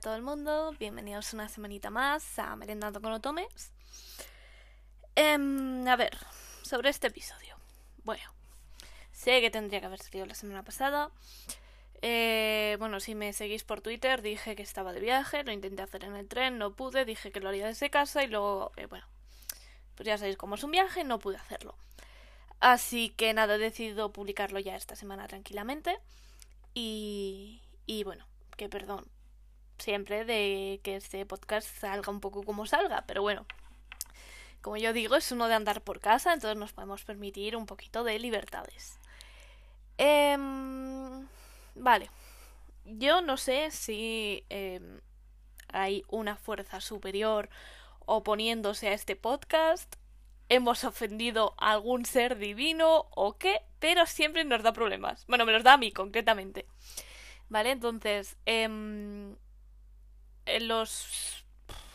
todo el mundo, bienvenidos una semanita más a Merendando con Otomes. Em, a ver, sobre este episodio. Bueno, sé que tendría que haber salido la semana pasada. Eh, bueno, si me seguís por Twitter, dije que estaba de viaje, lo intenté hacer en el tren, no pude, dije que lo haría desde casa y luego, eh, bueno, pues ya sabéis cómo es un viaje, no pude hacerlo. Así que nada, he decidido publicarlo ya esta semana tranquilamente. Y, y bueno, que perdón, siempre de que este podcast salga un poco como salga, pero bueno, como yo digo, es uno de andar por casa, entonces nos podemos permitir un poquito de libertades. Em, vale, yo no sé si em, hay una fuerza superior oponiéndose a este podcast, hemos ofendido a algún ser divino o qué, pero siempre nos da problemas. Bueno, me los da a mí concretamente. ¿Vale? Entonces, em, en los...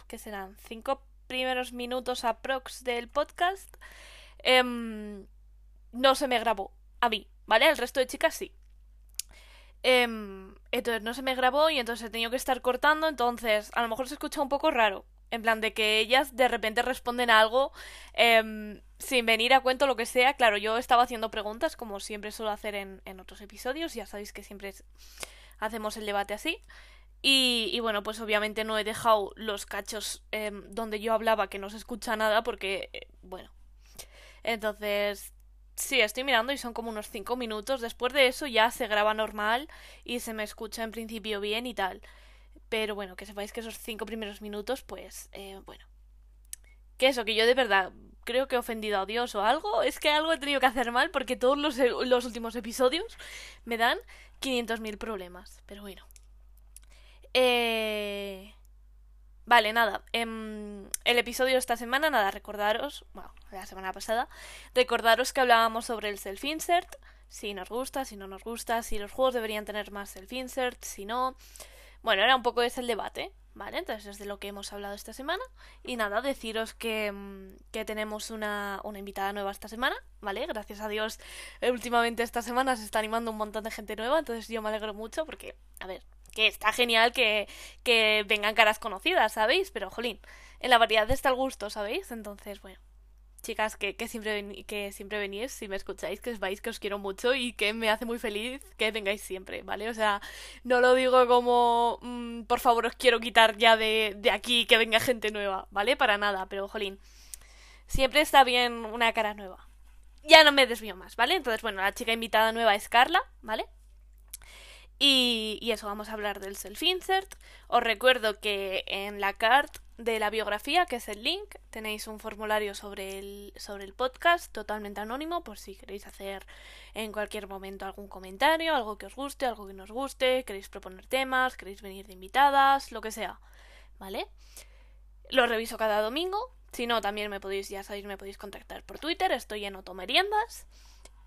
¿Qué serán? Cinco primeros minutos aprox del podcast em, no se me grabó a mí, ¿vale? El resto de chicas sí. Em, entonces no se me grabó y entonces he tenido que estar cortando, entonces a lo mejor se escucha un poco raro. En plan de que ellas de repente responden algo em, sin venir a cuento lo que sea. Claro, yo estaba haciendo preguntas como siempre suelo hacer en, en otros episodios. Ya sabéis que siempre hacemos el debate así. Y, bueno, pues obviamente no he dejado los cachos em, donde yo hablaba que no se escucha nada porque, eh, bueno. Entonces, sí, estoy mirando y son como unos 5 minutos. Después de eso ya se graba normal y se me escucha en principio bien y tal. Pero bueno, que sepáis que esos 5 primeros minutos, pues, eh, bueno. Que eso, que yo de verdad creo que he ofendido a Dios o algo. Es que algo he tenido que hacer mal porque todos los, los últimos episodios me dan 500.000 problemas. Pero bueno. Eh... Vale, nada. Em, el episodio de esta semana, nada, recordaros, bueno, la semana pasada, recordaros que hablábamos sobre el self-insert, si nos gusta, si no nos gusta, si los juegos deberían tener más self-insert, si no. Bueno, era un poco ese el debate, ¿vale? Entonces es de lo que hemos hablado esta semana. Y nada, deciros que, em, que tenemos una, una invitada nueva esta semana, ¿vale? Gracias a Dios, eh, últimamente esta semana se está animando un montón de gente nueva, entonces yo me alegro mucho porque, a ver, que está genial que, que vengan caras conocidas, ¿sabéis? Pero, jolín, en la variedad está el gusto, ¿sabéis? Entonces, bueno, chicas, que, que, siempre, que siempre venís, si me escucháis, que os vais, que os quiero mucho y que me hace muy feliz que vengáis siempre, ¿vale? O sea, no lo digo como, mm, por favor, os quiero quitar ya de, de aquí, que venga gente nueva, ¿vale? Para nada, pero, jolín, siempre está bien una cara nueva. Ya no me desvío más, ¿vale? Entonces, bueno, la chica invitada nueva es Carla, ¿vale? Y, eso, vamos a hablar del self-insert. Os recuerdo que en la card de la biografía, que es el link, tenéis un formulario sobre el, sobre el podcast totalmente anónimo por si queréis hacer en cualquier momento algún comentario, algo que os guste, algo que no os guste, queréis proponer temas, queréis venir de invitadas, lo que sea. ¿Vale? Lo reviso cada domingo. Si no, también me podéis, ya sabéis, me podéis contactar por Twitter. Estoy en Otomeriendas.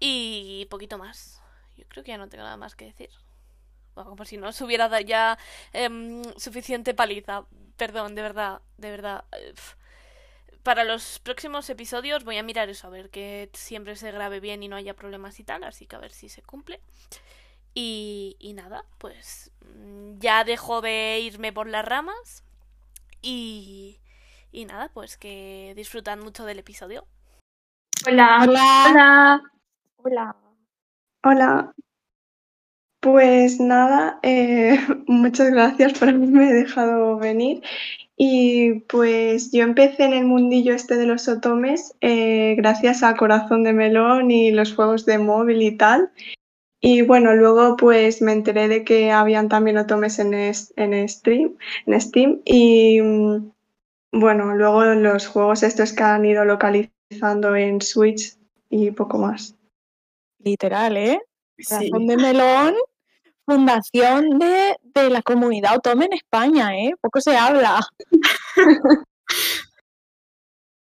Y poquito más. Yo creo que ya no tengo nada más que decir como si no se hubiera dado ya em, suficiente paliza. Perdón, de verdad, de verdad. Para los próximos episodios voy a mirar eso, a ver que siempre se grabe bien y no haya problemas y tal, así que a ver si se cumple. Y, y nada, pues mm, ya dejo de irme por las ramas y, y nada, pues que disfrutan mucho del episodio. Hola. Hola. Hola. Hola. Pues nada, eh, muchas gracias por haberme dejado venir. Y pues yo empecé en el mundillo este de los otomes eh, gracias a Corazón de Melón y los juegos de móvil y tal. Y bueno, luego pues me enteré de que habían también otomes en, en, stream, en Steam. Y mm, bueno, luego los juegos estos que han ido localizando en Switch y poco más. Literal, ¿eh? Corazón de Melón fundación de, la comunidad autónoma en España, ¿eh? Poco se habla.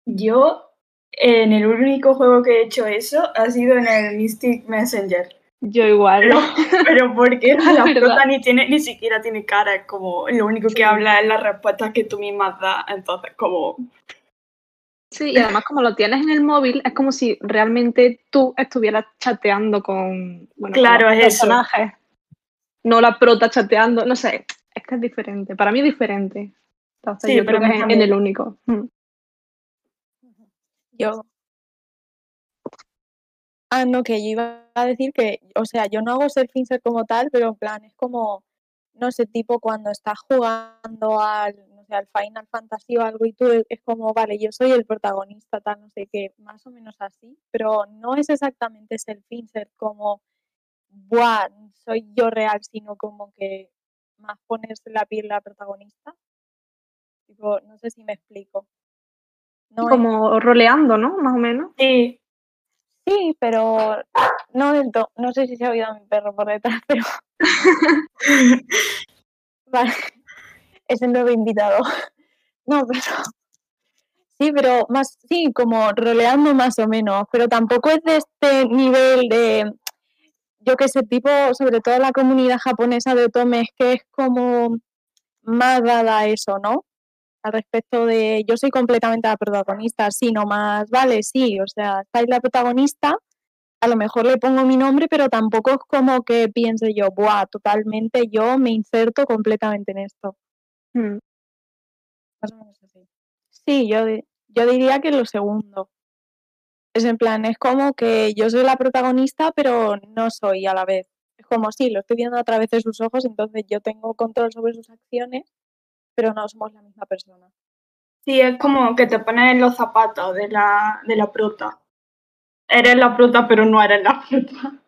Yo, en el único juego que he hecho eso ha sido en el Mystic Messenger. Yo igual. Pero, porque la prota ni, tiene, ni siquiera tiene cara, como lo único que habla es la respuesta que tú misma das, entonces como... Sí, y además como lo tienes en el móvil, es como si realmente tú estuvieras chateando con, bueno, claro, personajes no la prota chateando, no sé, es que es diferente. Para mí es diferente. Entonces yo creo que es en el único. Mm. Yo. Ah, no, que yo iba a decir que, o sea, yo no hago self-insert como tal, pero en plan, es como, no sé, tipo cuando estás jugando al, no sé, al Final Fantasy o algo y tú es como, vale, yo soy el protagonista, tal, no sé qué, más o menos así, pero no es exactamente self-insert como, buah, soy yo real, sino como que más ponerse la piel la protagonista. Tipo, no sé si me explico. como roleando, ¿no? Más o menos. Sí. Sí, pero no del todo. No sé si se ha oído a mi perro por detrás, pero. vale. Es el nuevo invitado. No, pero. Sí, pero más, sí, como roleando más o menos, pero tampoco es de este nivel de, yo que sé, tipo, sobre todo la comunidad japonesa de Otome, es que es como más dada eso, ¿no? Al respecto de, yo soy completamente la protagonista, sí, no más, vale, sí, o sea, estáis la protagonista, a lo mejor le pongo mi nombre, pero tampoco es como que piense yo, buah, totalmente yo me inserto completamente en esto. Hmm. Más o menos así. Sí, yo, yo diría que lo segundo. Es en plan, es como que yo soy la protagonista, pero no soy a la vez. Es como, sí, lo estoy viendo a través de sus ojos, entonces yo tengo control sobre sus acciones, pero no somos la misma persona. Sí, es como que te pones en los zapatos de la, de la fruta. Eres la fruta, pero no eres la fruta.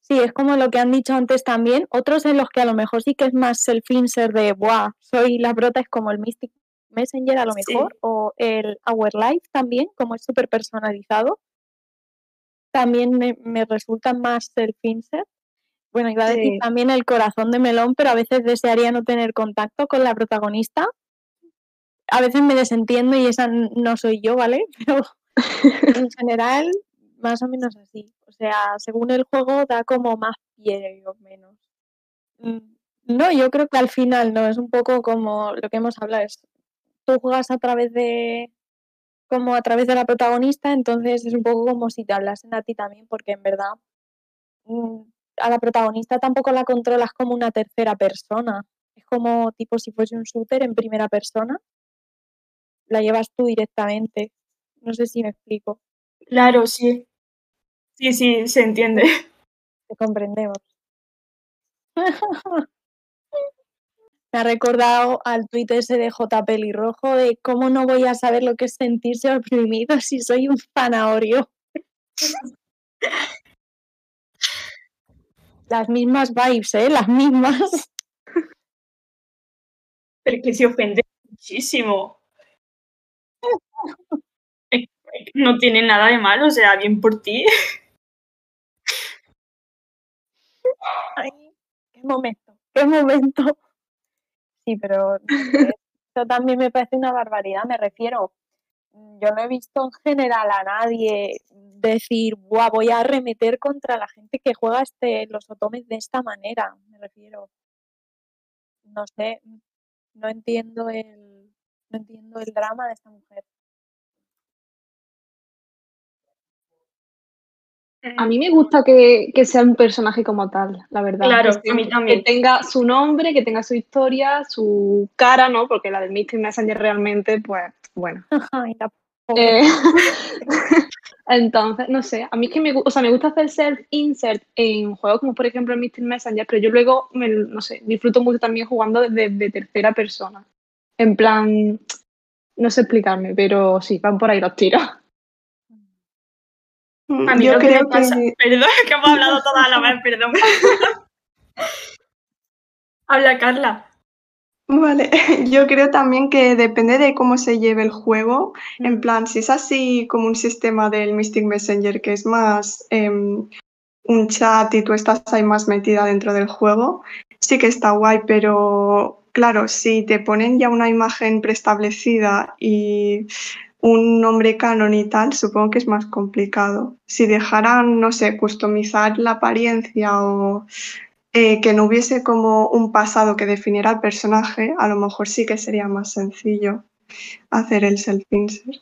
Sí, es como lo que han dicho antes también. Otros en los que a lo mejor sí que es más self-insert de, buah, soy la prota, es como el Mystic Messenger a lo mejor, o el Our Life también, como es súper personalizado, también me, me resulta más self-insert. Bueno, iba a decir también el corazón de melón, pero a veces desearía no tener contacto con la protagonista. A veces me desentiendo y esa no soy yo, ¿vale? Pero en general, más o menos así. O sea, según el juego da como más pie o menos. Mm, no, yo creo que al final no, es un poco como lo que hemos hablado, es tú juegas a través de como a través de la protagonista, entonces es un poco como si te hablasen a ti también, porque en verdad mm, a la protagonista tampoco la controlas como una tercera persona. Es como tipo si fuese un shooter en primera persona. La llevas tú directamente. No sé si me explico. Claro, sí. Sí, sí, se entiende. Te comprendemos. Me ha recordado al tuit ese de J. Pelirrojo de cómo no voy a saber lo que es sentirse oprimido si soy un zanahorio. Las mismas vibes, ¿eh? Las mismas. Pero que se ofende muchísimo. No tiene nada de malo, o sea, bien por ti. Ay, qué momento, qué momento. Sí, pero eso también me parece una barbaridad, me refiero. Yo no he visto en general a nadie decir, Buah, voy a arremeter contra la gente que juega este, los otomes de esta manera, me refiero. No sé, no entiendo el, no entiendo el drama de esta mujer. A mí me gusta que, sea un personaje como tal, la verdad. Claro, que, a mí también. Que tenga su nombre, que tenga su historia, su cara, ¿no? Porque la del Mystic Messenger realmente, pues, bueno. Eh, entonces, no sé, a mí es que me, o sea, me gusta hacer self-insert en juegos como por ejemplo el Mystic Messenger, pero yo luego, me, no sé, disfruto mucho también jugando desde tercera persona. En plan, no sé explicarme, pero sí, van por ahí los tiros. A mí yo creo que, Perdón, que hemos hablado todas a la vez, perdón. Habla, Carla. Vale, yo creo también que depende de cómo se lleve el juego. En mm. plan, si es así como un sistema del Mystic Messenger, que es más em, un chat y tú estás ahí más metida dentro del juego, sí que está guay, pero claro, si te ponen ya una imagen preestablecida y un nombre canon y tal, supongo que es más complicado. Si dejaran, no sé, customizar la apariencia o eh, que no hubiese como un pasado que definiera al personaje, a lo mejor sí que sería más sencillo hacer el self-insert.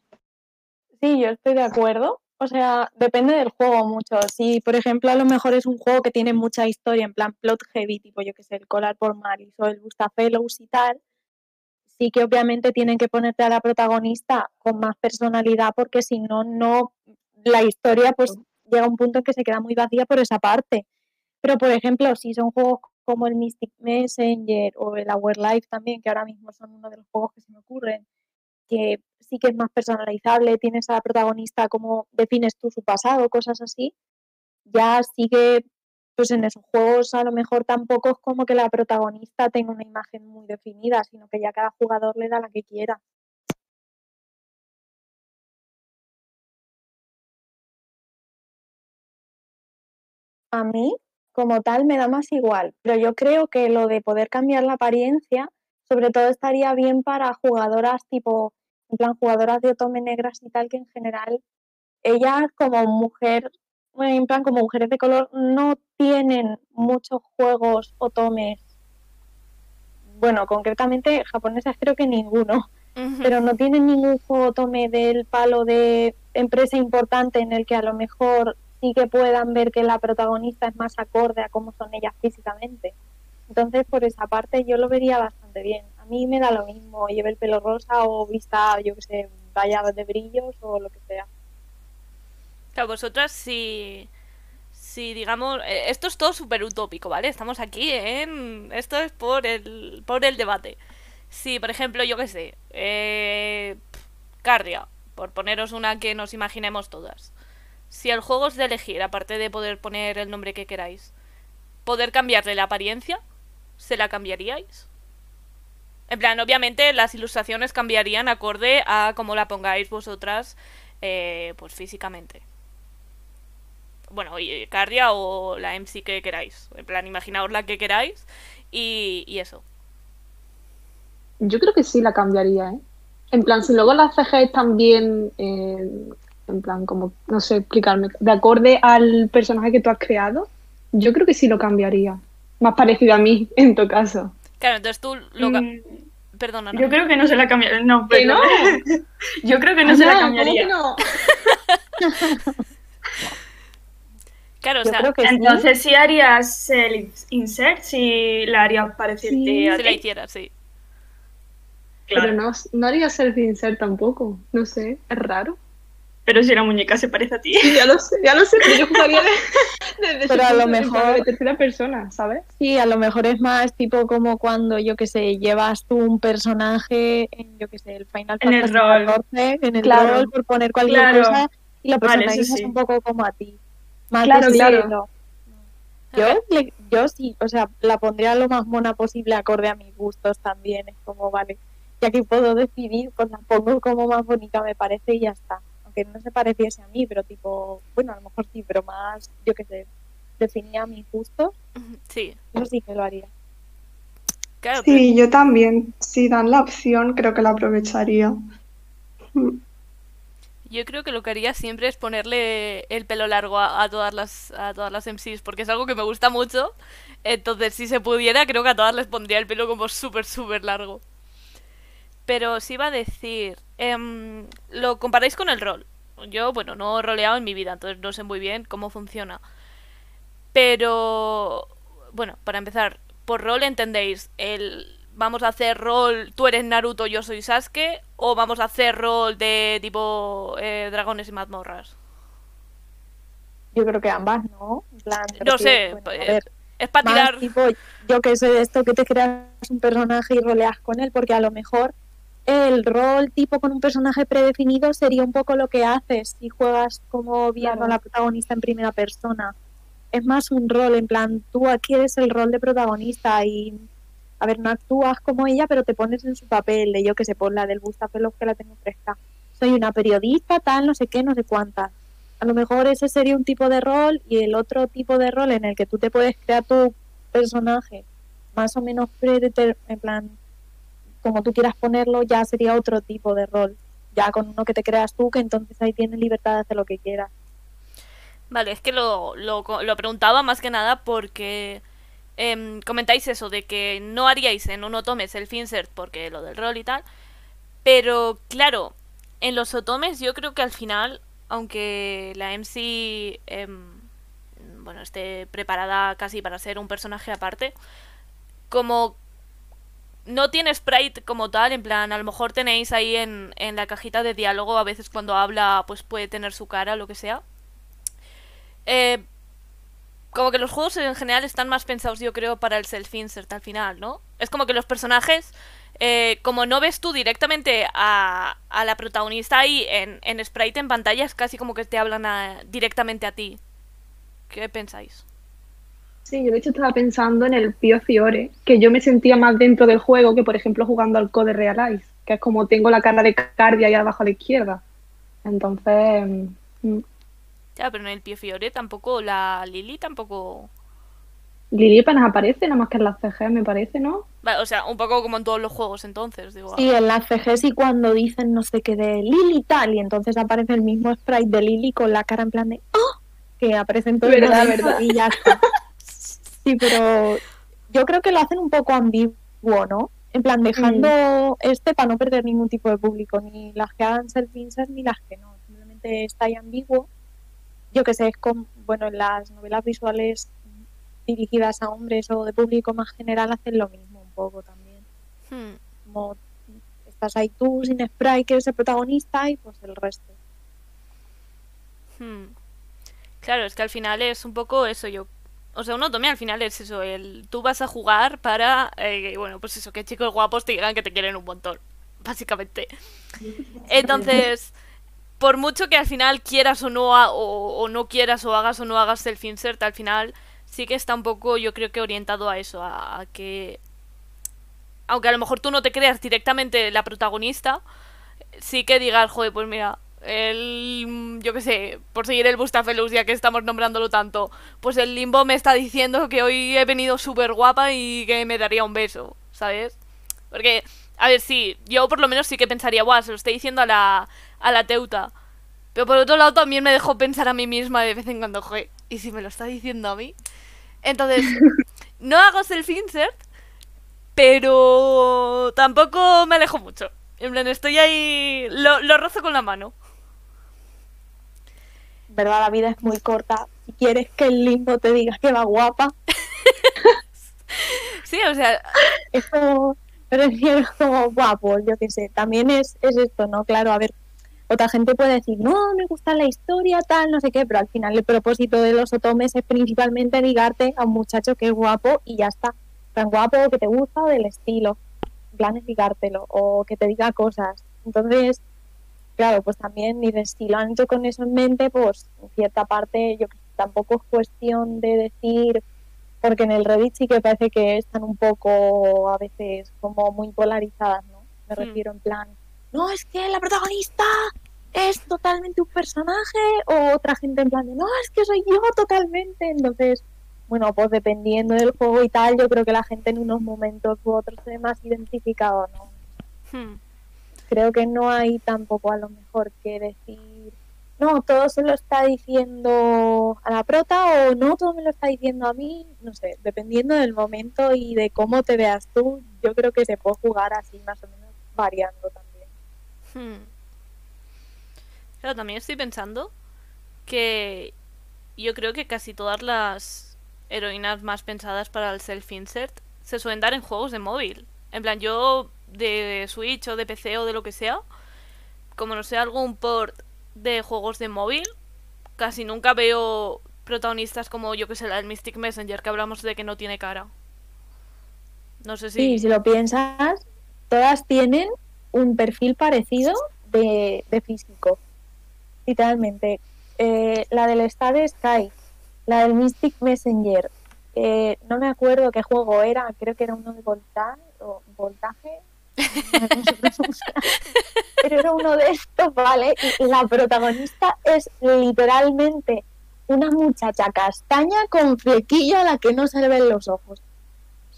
Sí, yo estoy de acuerdo. o sea, depende del juego mucho. Si, por ejemplo, a lo mejor es un juego que tiene mucha historia, en plan plot heavy, tipo yo que sé, el Collar por Maris o el Bustafellows y tal, sí que obviamente tienen que ponerte a la protagonista con más personalidad porque si no, no, la historia pues llega a un punto en que se queda muy vacía por esa parte. Pero, por ejemplo, si son juegos como el Mystic Messenger o el Our Life también, que ahora mismo son uno de los juegos que se me ocurren, que sí que es más personalizable, tienes a la protagonista como defines tú su pasado, cosas así, ya sí que pues en esos juegos a lo mejor tampoco es como que la protagonista tenga una imagen muy definida, sino que ya cada jugador le da la que quiera. A mí, como tal, me da más igual, pero yo creo que lo de poder cambiar la apariencia, sobre todo estaría bien para jugadoras tipo, en plan, jugadoras de Otome negras y tal, que en general, ellas como mujer, en plan, como mujeres de color, no tienen muchos juegos Otomes. Bueno, concretamente japonesas creo que ninguno, pero no tienen ningún juego Otome del palo de empresa importante en el que a lo mejor sí que puedan ver que la protagonista es más acorde a cómo son ellas físicamente. Entonces, por esa parte, yo lo vería bastante bien. A mí me da lo mismo, lleve el pelo rosa o vista, yo que sé, vaya de brillos o lo que sea. Claro, vosotras si... Si digamos, eh, esto es todo súper utópico, ¿vale? Estamos aquí en... Esto es por el, por el debate. Si, por ejemplo, yo qué sé, eh, pf, Cardia, por poneros una que nos imaginemos todas. Si el juego es de elegir, aparte de poder poner el nombre que queráis, poder cambiarle la apariencia, ¿se la cambiaríais? En plan, obviamente las ilustraciones cambiarían acorde a cómo la pongáis vosotras, eh, pues físicamente. Bueno, y Cardia o la MC que queráis. En plan, imaginaos la que queráis y, y eso. Yo creo que sí la cambiaría, ¿eh? En plan, si luego las CG están bien, eh, en plan, como, no sé explicarme, de acorde al personaje que tú has creado, yo creo que sí lo cambiaría. Más parecido a mí, en tu caso. Claro, entonces tú lo... Mm, Perdona, Yo creo que no se la cambiaría. No, ¿Que pero no? yo creo que no se la Ana, ¿cómo cambiaría. que no? Claro, o sea, creo que sí. Entonces sí harías el insert, si la harías parecerte Sí, a si la ti. hiciera, sí. Claro. Pero no, no haría self insert tampoco. No sé, es raro. Pero si la muñeca se parece a ti. Sí, ya lo sé, ya lo sé, pero yo jugaría de, Pero a lo mejor- de tercera persona, ¿sabes? Sí, a lo mejor es más tipo como cuando, yo que sé, llevas tú un personaje en, yo que sé, el Final En el Fantasy rol. 14, en el Claro. rol, por poner cualquier Claro. cosa, y lo Vale, personalizas sí. un poco como a ti. Más Claro, de claro. estilo. Yo, le- yo sí, o sea, la pondría lo más mona posible acorde a mis gustos también. Es como, vale, ya que puedo decidir, pues la pongo como más bonita me parece y ya está. Aunque no se pareciese a mí, pero tipo, bueno, a lo mejor sí, pero más, yo qué sé, definía mis gustos, Sí, eso sí que lo haría. claro, pero- Sí, yo también. Si dan la opción, creo que la aprovecharía. Yo creo que lo que haría siempre es ponerle el pelo largo a, a todas las a todas las MCs porque es algo que me gusta mucho. Entonces, si se pudiera, creo que a todas les pondría el pelo como súper súper largo. Pero sí iba a decir, em, lo comparáis con el rol. Yo, bueno, no he roleado en mi vida, entonces no sé muy bien cómo funciona. Pero, bueno, para empezar, por rol entendéis el vamos a hacer rol, tú eres Naruto, yo soy Sasuke, o vamos a hacer rol de tipo eh, dragones y mazmorras. Yo creo que ambas, ¿no? Plan, No sé, bueno, Es para tirar. tipo, yo que sé de esto, que te creas un personaje y roleas con él, porque a lo mejor el rol tipo con un personaje predefinido sería un poco lo que haces si juegas como viendo Claro. la protagonista en primera persona. Es más un rol, en plan, tú adquieres el rol de protagonista y, a ver, no actúas como ella, pero te pones en su papel, de yo que sé, por la del Bustafelov que la tengo fresca. Soy una periodista, tal, no sé qué, no sé cuántas. A lo mejor ese sería un tipo de rol y el otro tipo de rol en el que tú te puedes crear tu personaje más o menos en plan como tú quieras ponerlo ya sería otro tipo de rol ya con uno que te creas tú que entonces ahí tienes libertad de hacer lo que quieras Vale, es que lo, lo, lo preguntaba más que nada porque em, comentáis eso de que no haríais en un otomes el insert porque lo del rol y tal. Pero claro, en los otomes yo creo que al final aunque la MC em, bueno, esté preparada casi para ser un personaje aparte, como no tiene sprite como tal, en plan, a lo mejor tenéis ahí en, en la cajita de diálogo, a veces cuando habla, pues puede tener su cara, lo que sea. Eh, como que los juegos en general están más pensados, yo creo, para el self-insert al final, ¿no? Es como que los personajes, eh, como no ves tú directamente a, a la protagonista ahí en, en, sprite en pantalla, es casi como que te hablan directamente a ti. ¿Qué pensáis? Sí, yo de hecho estaba pensando en el Pio Fiore, que yo me sentía más dentro del juego que, por ejemplo, jugando al Code Realize, que es como tengo la cara de Cardia ahí abajo a la izquierda. Entonces. Mm. Ya, pero en el Pio Fiore tampoco, la Lily tampoco. Lily apenas aparece, nada más que en las CG, me parece, ¿no? O sea, un poco como en todos los juegos, entonces, digo. Sí, en las CG sí cuando dicen no sé qué de Lily tal, y entonces aparece el mismo sprite de Lily con la cara en plan de ¡Oh! que aparece en todo verdad, verdad. y ya está. Sí, pero yo creo que lo hacen un poco ambiguo, ¿no? En plan, dejando este para no perder ningún tipo de público, ni las que hagan self-insert ni las que no. Simplemente está ahí ambiguo. Yo que sé, es como, bueno, en las novelas visuales dirigidas a hombres o de público más general hacen lo mismo un poco también. Hmm. Como estás ahí tú sin spray que eres el protagonista y pues el resto. Hmm. Claro, es que al final es un poco eso, yo o sea, uno tome al final es eso, el tú vas a jugar para, eh, bueno, pues eso, que chicos guapos te digan que te quieren un montón, básicamente. Entonces, por mucho que al final quieras o no, o, no quieras o hagas o no hagas el insert, al final sí que está un poco, yo creo que orientado a eso, a, a que, aunque a lo mejor tú no te creas directamente la protagonista, sí que digas, joder, pues mira, el, yo qué sé, por seguir el Bustafelus ya que estamos nombrándolo tanto, pues el limbo me está diciendo que hoy he venido súper guapa y que me daría un beso, ¿sabes? Porque, a ver, sí, yo por lo menos sí que pensaría, guau, se lo estoy diciendo a la, a la teuta. Pero por otro lado también me dejo pensar a mí misma de vez en cuando, joder, ¿y si me lo está diciendo a mí? Entonces, no hago self-insert, pero tampoco me alejo mucho. En plan, estoy ahí, lo, lo rozo con la mano. ¿verdad? La vida es muy corta. Si quieres que el limbo te diga que va guapa. sí, o sea. Es como, prefiero como guapo, yo qué sé. También es, es esto, ¿no? Claro, a ver, otra gente puede decir, no, me gusta la historia, tal, no sé qué, pero al final el propósito de los otomes es principalmente ligarte a un muchacho que es guapo y ya está. Tan guapo que te gusta o del estilo. Planificártelo o que te diga cosas. Entonces, claro, pues también dices, si lo han hecho con eso en mente, pues en cierta parte yo tampoco es cuestión de decir, porque en el Reddit sí que parece que están un poco a veces como muy polarizadas, ¿no? Me refiero en plan, no, es que la protagonista es totalmente un personaje, o otra gente en plan de, no, es que soy yo totalmente, entonces... Bueno, pues dependiendo del juego y tal, yo creo que la gente en unos momentos u otros se ve más identificado, ¿no? Hmm creo que no hay tampoco a lo mejor que decir, no, todo se lo está diciendo a la prota o no, todo me lo está diciendo a mí, no sé, dependiendo del momento y de cómo te veas tú, yo creo que se puede jugar así más o menos variando también. Hmm. Pero también estoy pensando que yo creo que casi todas las heroínas más pensadas para el self-insert se suelen dar en juegos de móvil. En plan, yo de Switch o de PC o de lo que sea, como no sea algún port de juegos de móvil, casi nunca veo protagonistas como yo que sé, la del Mystic Messenger, que hablamos de que no tiene cara. No sé si. Sí, si lo piensas, todas tienen un perfil parecido de, físico. Literalmente. Eh, la del Star Sky, la del Mystic Messenger, eh, no me acuerdo qué juego era, creo que era uno de voltaje, o voltaje pero era uno de estos, ¿vale? Y la protagonista es literalmente una muchacha castaña con flequillo a la que no se le ven los ojos.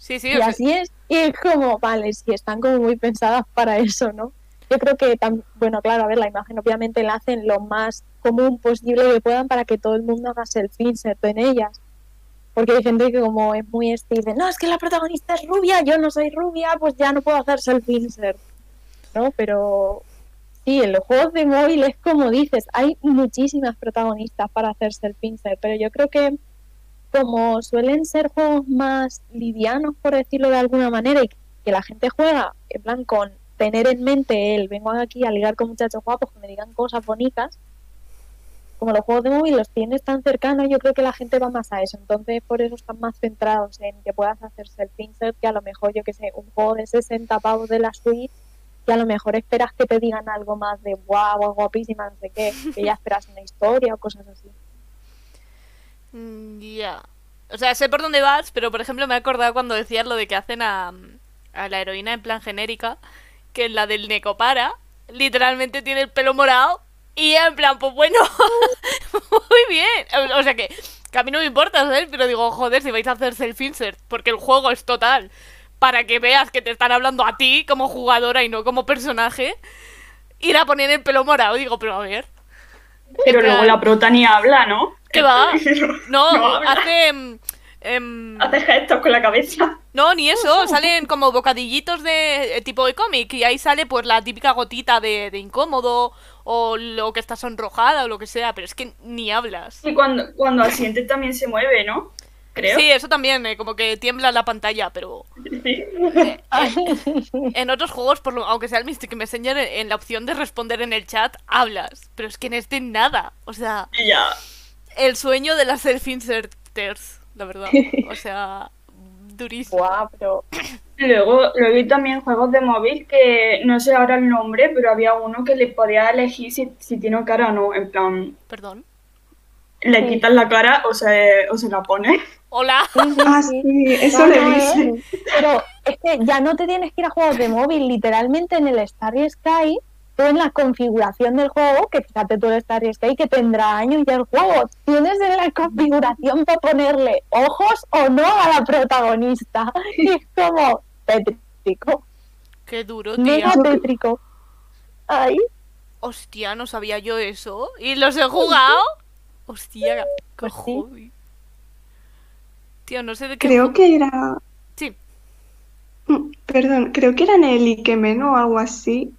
Sí, sí. Y así es, y es como, vale, sí, están como muy pensadas para eso, ¿no? Yo creo que, bueno, claro, a ver, la imagen obviamente la hacen lo más común posible que puedan para que todo el mundo haga self-insert en ellas porque hay gente que como es muy este dice, no, es que la protagonista es rubia, yo no soy rubia, pues ya no puedo hacer self-insert, ¿no? Pero Sí, en los juegos de móvil es como dices, hay muchísimas protagonistas para hacerse el pincer, pero yo creo que como suelen ser juegos más livianos, por decirlo de alguna manera, y que la gente juega en plan con tener en mente el vengo aquí a ligar con muchachos guapos que me digan cosas bonitas, como los juegos de móvil los tienes tan cercanos, yo creo que la gente va más a eso. Entonces, por eso están más centrados en que puedas hacerse el pincer que a lo mejor, yo que sé, un juego de 60 pavos de la suite que a lo mejor esperas que te digan algo más de guau, guapísima, no sé qué, que ya esperas una historia o cosas así. Mm, Ya. O sea, sé por dónde vas, pero por ejemplo me he acordado cuando decías lo de que hacen a, a la heroína en plan genérica, que la del Necopara literalmente tiene el pelo morado y en plan, pues bueno, muy bien. O, sea que, que a mí no me importa, ¿sabes? Pero digo, joder, si vais a hacer self-insert, porque el juego es total, para que veas que te están hablando a ti como jugadora y no como personaje, ir a poner el pelo morado. Digo, pero a ver, Pero En luego la prota ni habla, ¿no? ¿Qué va? No, hace... em, em, Hace gestos con la cabeza. No, ni eso, salen como bocadillitos de eh, tipo de cómic y ahí sale pues la típica gotita de, de incómodo o lo que está sonrojada o lo que sea, pero es que ni hablas. Y cuando, cuando asiente también se mueve, ¿no? Creo. Sí, eso también, eh, como que tiembla la pantalla, pero Sí. en otros juegos, por lo, aunque sea el Mystic Messenger, en, en la opción de responder en el chat, hablas, pero es que en este nada, o sea, ya. El sueño de las self-inserters, la verdad, o sea, durísimo. Guau, pero Luego, luego hay también juegos de móvil que no sé ahora el nombre, pero había uno que le podía elegir si, si tiene cara o no. En plan, Perdón. le Sí. quitas la cara o se, o se la pones. Hola. sí, sí, Ah, sí. eso visto. eh, Pero es que ya no te tienes que ir a juegos de móvil, literalmente en el Starry Sky, tú en la configuración del juego, que fíjate tú el Starry Sky que tendrá años ya el juego, tienes en la configuración para ponerle ojos o no a la protagonista. Y es como tétrico, Qué duro, tía. mega tétrico. Ay, Hostia, no sabía yo eso. ¿Y los he jugado? Hostia, qué Pues sí. hobby. Tío, no sé de qué. Creo que era. Sí. Mm, Perdón, creo que era en el Ikemen o algo así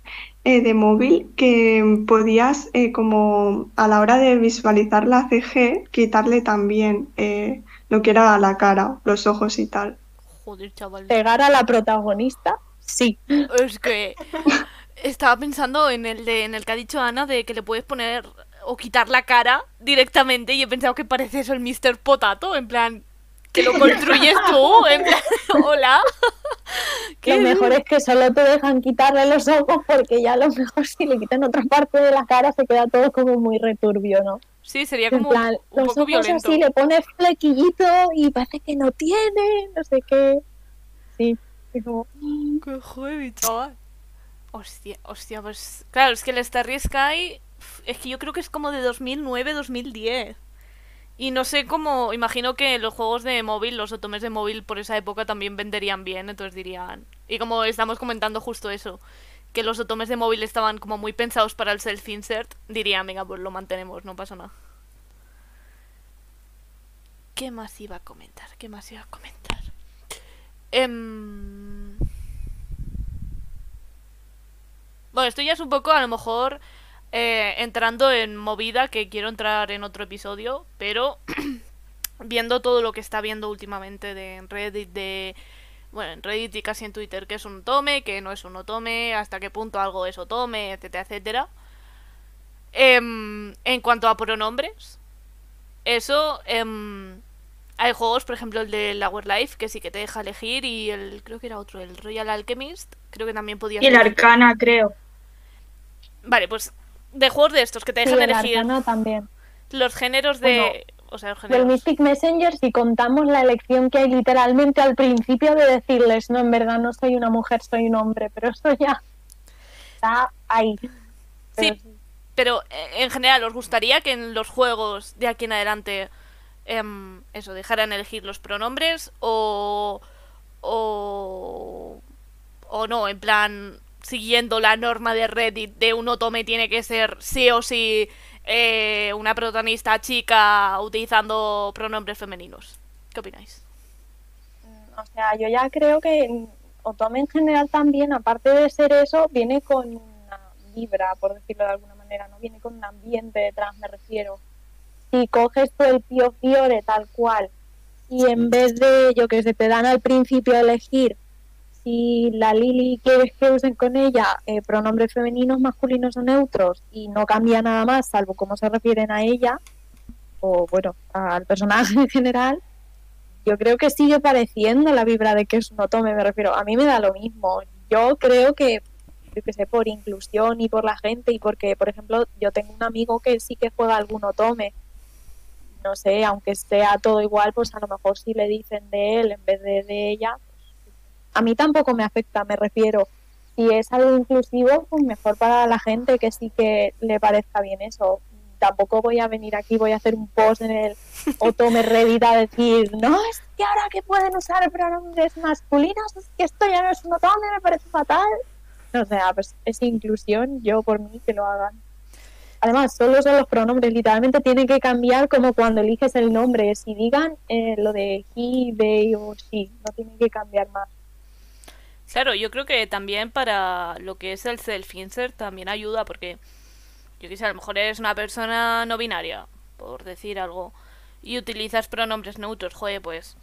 eh, de móvil que podías, eh, como a la hora de visualizar la CG, quitarle también eh, lo que era la cara, los ojos y tal. Joder, chaval. pegar a la protagonista, sí. Es que. Estaba pensando en el de, en el que ha dicho Ana de que le puedes poner o quitar la cara directamente y he pensado que parece eso el Mr. Potato, en plan, que lo construyes tú, en plan, hola. Lo mejor es que solo te dejan quitarle los ojos porque ya a lo mejor si le quitan otra parte de la cara se queda todo como muy returbio, ¿no? Sí, sería En como plan, un los poco ojos violento. así le pones flequillito y parece que no tiene, no sé qué. Sí, es como, Qué heavy, chaval. Hostia, hostia, pues. Claro, es que el Starry Sky. Es que yo creo que es como de 2009-2010. Y no sé cómo. Imagino que los juegos de móvil, los otomes de móvil por esa época también venderían bien. Entonces dirían. Y como estamos comentando justo eso. Que los otomes de móvil estaban como muy pensados para el self-insert. Dirían, venga, pues lo mantenemos, no pasa nada. ¿Qué más iba a comentar? ¿Qué más iba a comentar? Em, Bueno, esto ya es un poco, a lo mejor, eh, entrando en movida, que quiero entrar en otro episodio, pero viendo todo lo que está viendo últimamente de Reddit, de... Bueno, en Reddit y casi en Twitter, que es un otome, que no es un otome, hasta qué punto algo es otome, etcétera, etcétera. Em, en cuanto a pronombres, eso... em, hay juegos, por ejemplo, el de la Life, que sí que te deja elegir, y el, creo que era otro, el Royal Alchemist, creo que también podía Y el Arcana, creo. Vale, pues de juegos de estos que te sí, dejan el elegir Arcana también. los géneros de. o sea, los Del géneros. Mystic Messenger, si contamos la elección que hay literalmente al principio de decirles, no, en verdad no soy una mujer, soy un hombre, pero eso ya está ahí. Pero Sí, pero eh, en general, ¿os gustaría que en los juegos de aquí en adelante. em, eso, dejaran elegir los pronombres? O. O. O no, en plan. Siguiendo la norma de Reddit de un otome tiene que ser sí o sí eh, una protagonista chica utilizando pronombres femeninos. ¿Qué opináis? O sea, yo ya creo que Otome en general también, aparte de ser eso, viene con una vibra, por decirlo de alguna manera, no viene con un ambiente detrás, me refiero. Si coges tú el Pio Fiore tal cual y en vez de, yo que sé, te dan al principio a elegir si la Lili quieres que usen con ella eh, pronombres femeninos, masculinos o neutros y no cambia nada más, salvo cómo se refieren a ella o, bueno, al personaje en general, yo creo que sigue pareciendo la vibra de que es un otome, me refiero. A mí me da lo mismo. Yo creo que, yo que sé, por inclusión y por la gente y porque, por ejemplo, yo tengo un amigo que sí que juega algún otome. No sé, aunque sea todo igual, pues a lo mejor si le dicen de él en vez de de ella, a mí tampoco me afecta, me refiero. Si es algo inclusivo, pues mejor para la gente que sí que le parezca bien eso tampoco voy a venir aquí, voy a hacer un post en el Otome Reddit a decir, no, es que ahora que pueden usar pronombres masculinos, es que esto ya no es un Otome, me parece fatal. O sea, pues es inclusión, yo por mí que lo hagan. Además, solo son los pronombres, literalmente tienen que cambiar como cuando eliges el nombre. Si digan eh, lo de he, they o she, no tienen que cambiar más. Claro, yo creo que también para lo que es el self-insert también ayuda porque yo qué sé, a lo mejor eres una persona no binaria, por decir algo, y utilizas pronombres neutros, joder, pues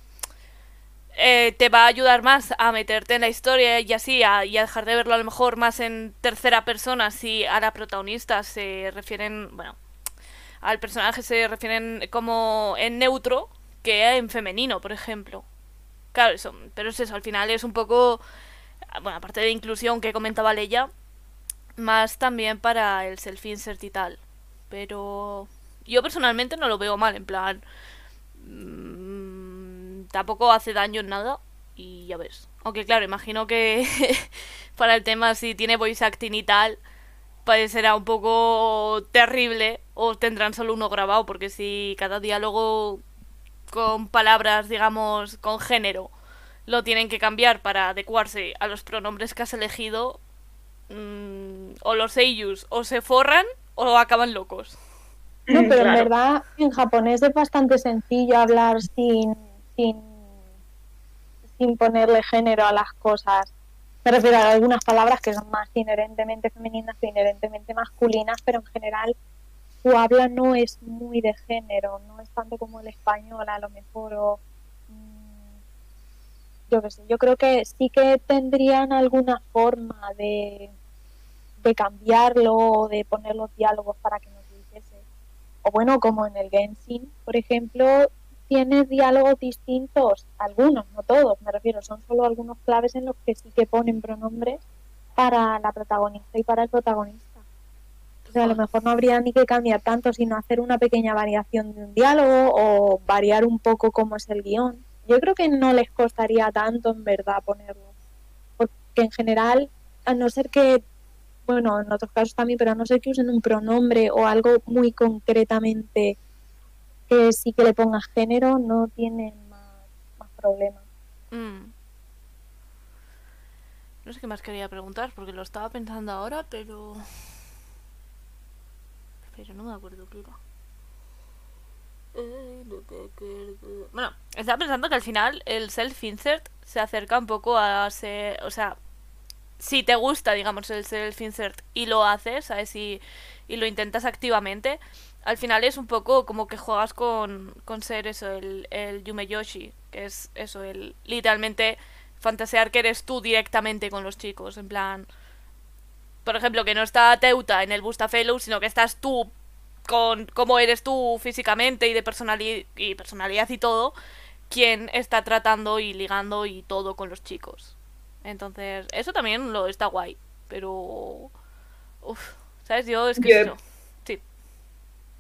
eh, te va a ayudar más a meterte en la historia y así, a, y a dejar de verlo a lo mejor más en tercera persona si a la protagonista se refieren, bueno, al personaje se refieren como en neutro que en femenino, por ejemplo. Claro, eso, pero es eso, al final es un poco, bueno, aparte de inclusión que comentaba Leia, más también para el self-insert y tal. Pero yo personalmente no lo veo mal, en plan... Mmm, tampoco hace daño en nada y ya ves. Aunque claro, imagino que para el tema si tiene voice acting y tal, pues será un poco terrible o tendrán solo uno grabado, porque si cada diálogo con palabras, digamos, con género, lo tienen que cambiar para adecuarse a los pronombres que has elegido, Mm, o los seiyus o se forran o acaban locos. No, pero en verdad en japonés es bastante sencillo hablar sin, sin, sin ponerle género a las cosas. Me refiero a algunas palabras que son más inherentemente femeninas que inherentemente masculinas, pero en general su habla no es muy de género, no es tanto como el español a lo mejor o yo creo que sí que tendrían alguna forma de, de cambiarlo o de poner los diálogos para que nos dijese. O bueno, como en el Genshin, por ejemplo, tiene diálogos distintos, algunos, no todos, me refiero, son solo algunos claves en los que sí que ponen pronombres para la protagonista y para el protagonista. O sea, a lo mejor no habría ni que cambiar tanto, sino hacer una pequeña variación de un diálogo o variar un poco cómo es el guion yo creo que no les costaría tanto en verdad ponerlo. Porque en general, a no ser que, bueno, en otros casos también, pero a no ser que usen un pronombre o algo muy concretamente que sí que le ponga género, no tienen más, más problemas. Mm. No sé qué más quería preguntar porque lo estaba pensando ahora, pero. Pero no me acuerdo qué bueno, estaba pensando que al final el self-insert se acerca un poco a ser. O sea, si te gusta, digamos, el self-insert y lo haces, ¿sabes? Y, y lo intentas activamente, al final es un poco como que juegas con, con ser eso, el, el Yumeyoshi, que es eso, el literalmente fantasear que eres tú directamente con los chicos, en plan. Por ejemplo, que no está Teuta en el Bustafellow, sino que estás tú con cómo eres tú físicamente y de personalidad y personalidad y todo, quien está tratando y ligando y todo con los chicos. Entonces, eso también lo está guay, pero uf, ¿sabes? Yo es que sí.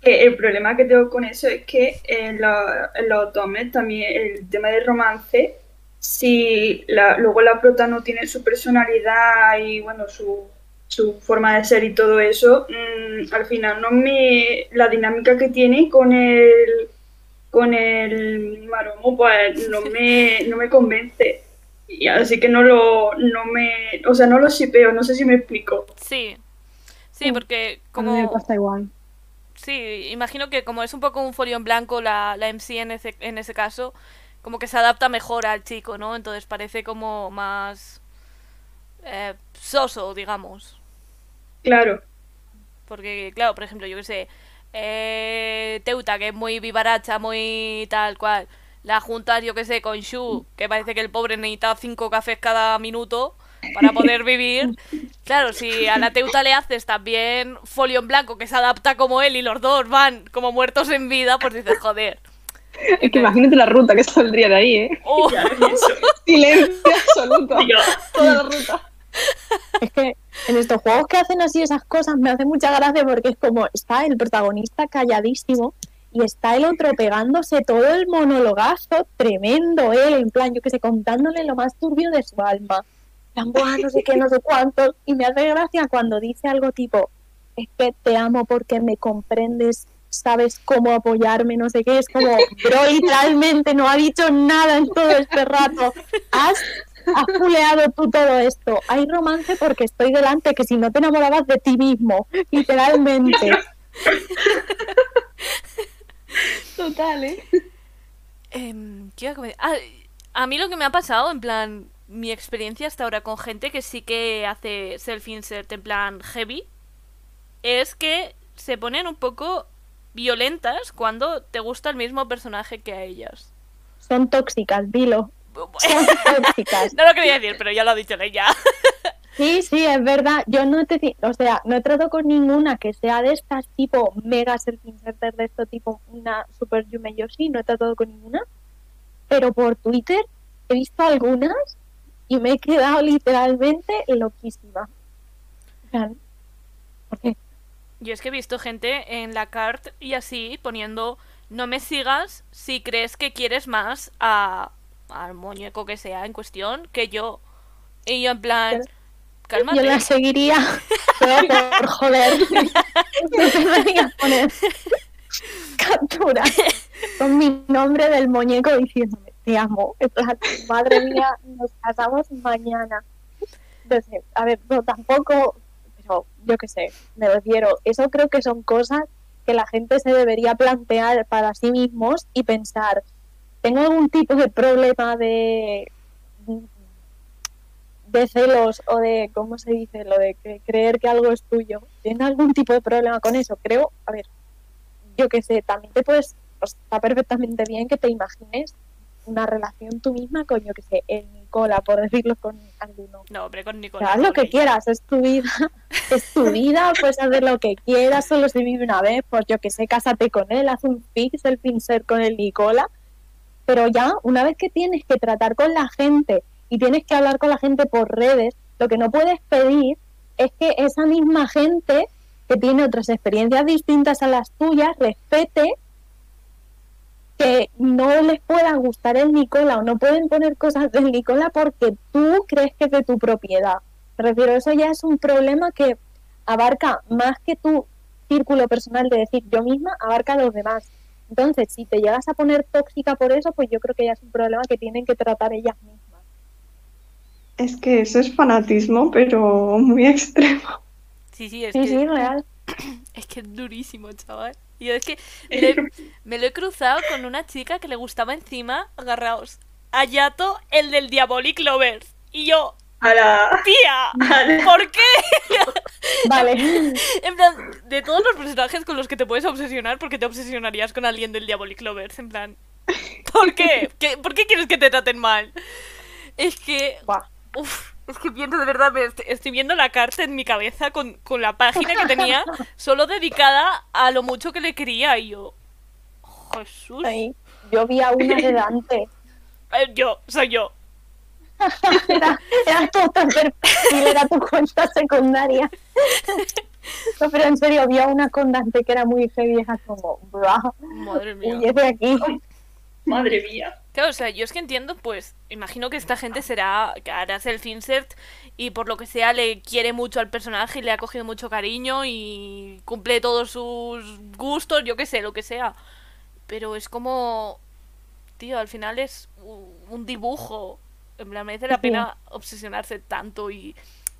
El problema que tengo con eso es que en, los tomes también el tema del romance, si luego la prota no tiene su personalidad y bueno, su su forma de ser y todo eso, mm, al final no me la dinámica que tiene con el con el maromo pues no me, no me convence. Y así que no lo no me, o sea, no lo sipeo, no sé si me explico. Sí. Sí, porque como me pasa igual. Sí, imagino que como es un poco un folio en blanco la, la MC en ese, en ese caso, como que se adapta mejor al chico, ¿no? Entonces parece como más eh, soso, digamos. Claro. Porque, claro, por ejemplo, yo que sé, eh, Teuta, que es muy vivaracha, muy tal cual. La juntas, yo que sé, con Shu, que parece que el pobre necesita cinco cafés cada minuto para poder vivir. Claro, si a la Teuta le haces también folio en blanco que se adapta como él y los dos van como muertos en vida, pues dices, joder. Es que imagínate la ruta que saldría de ahí, ¿eh? Eso. Silencio absoluto. Toda la ruta. Es que en estos juegos que hacen así esas cosas me hace mucha gracia porque es como está el protagonista calladísimo y está el otro pegándose todo el monologazo tremendo él, en plan, yo que sé, contándole lo más turbio de su alma. "Buah, no sé qué, no sé cuántos. Y me hace gracia cuando dice algo tipo, es que te amo porque me comprendes, sabes cómo apoyarme, no sé qué. Es como, bro, literalmente no ha dicho nada en todo este rato. Has has puleado tú todo esto. Hay romance porque estoy delante, que si no te enamorabas de ti mismo, literalmente. Total, ¿eh? Em, ¿qué a? Ah, a mí lo que me ha pasado, en plan, mi experiencia hasta ahora con gente que sí que hace self-insert en plan heavy, es que se ponen un poco violentas cuando te gusta el mismo personaje que a ellas. Son tóxicas, dilo. No lo quería decir, pero ya lo ha dicho ella. Sí, sí, es verdad. Yo no te, o sea, no he tratado con ninguna que sea de estas tipo mega self-inserter de esto tipo una super Yume Yoshi, no he tratado con ninguna. Pero por Twitter he visto algunas y me he quedado literalmente loquísima. Yo es que he visto gente en la cart y así poniendo no me sigas si crees que quieres más a al muñeco que sea en cuestión que yo. Y yo en plan, cálmate. Yo la seguiría, pero por joder. No debería poner captura con mi nombre del muñeco diciéndome te amo. En plan, madre mía, nos casamos mañana. Entonces, a ver, no tampoco, pero yo qué sé, me refiero. Eso creo que son cosas que la gente se debería plantear para sí mismos y pensar, ¿tengo algún tipo de problema de de celos o de, ¿cómo se dice? Lo de que- creer que algo es tuyo. ¿Tienes algún tipo de problema con eso? Creo, a ver, yo qué sé, también te puedes, sea, está perfectamente bien que te imagines una relación tú misma con, yo qué sé, el Nicola, por decirlo con alguno. No, hombre, con O sea, haz lo que ella. quieras, es tu vida, es tu vida, puedes hacer lo que quieras, solo se vive una vez, pues yo que sé, cásate con él, haz un fix, el pincer con el Nicola, pero ya, una vez que tienes que tratar con la gente y tienes que hablar con la gente por redes, lo que no puedes pedir es que esa misma gente que tiene otras experiencias distintas a las tuyas respete que no les pueda gustar el Nicola o no pueden poner cosas del Nicola porque tú crees que es de tu propiedad. Me refiero, eso ya es un problema que abarca más que tu círculo personal de decir yo misma, abarca a los demás. Entonces, si te llegas a poner tóxica por eso, pues yo creo que ya es un problema que tienen que tratar ellas mismas. Es que eso es fanatismo, pero muy extremo. Sí, sí, es Sí, que sí, real. es que es durísimo, chaval. Y yo es que le- me lo he cruzado con una chica que le gustaba encima, agarraos, a Yato, el del Diabolic Lovers. Y yo, A la... tía, ¿por qué? Vale. En plan, de todos los personajes con los que te puedes obsesionar, ¿por qué te obsesionarías con alguien del Diabolic Lovers? En plan, ¿por qué? ¿Qué- ¿Por qué quieres que te traten mal? Es que, Buah. uff, es que viendo de verdad, estoy viendo la carta en mi cabeza con, con la página que tenía solo dedicada a lo mucho que le quería y yo, Jesús, Ahí. Yo vi a una de Dante. Yo, soy yo. Era, era tu otro perfil, era tu cuenta secundaria. No, pero en serio, vi a una con Dante que era muy heavy, era como, Madre mía. de aquí. Madre mía. Claro, o sea, yo es que entiendo, pues, imagino que esta gente será, que hará self-insert y por lo que sea le quiere mucho al personaje y le ha cogido mucho cariño y cumple todos sus gustos, yo qué sé, lo que sea. Pero es como, tío, al final es un dibujo. En plan, merece la Sí. pena obsesionarse tanto y...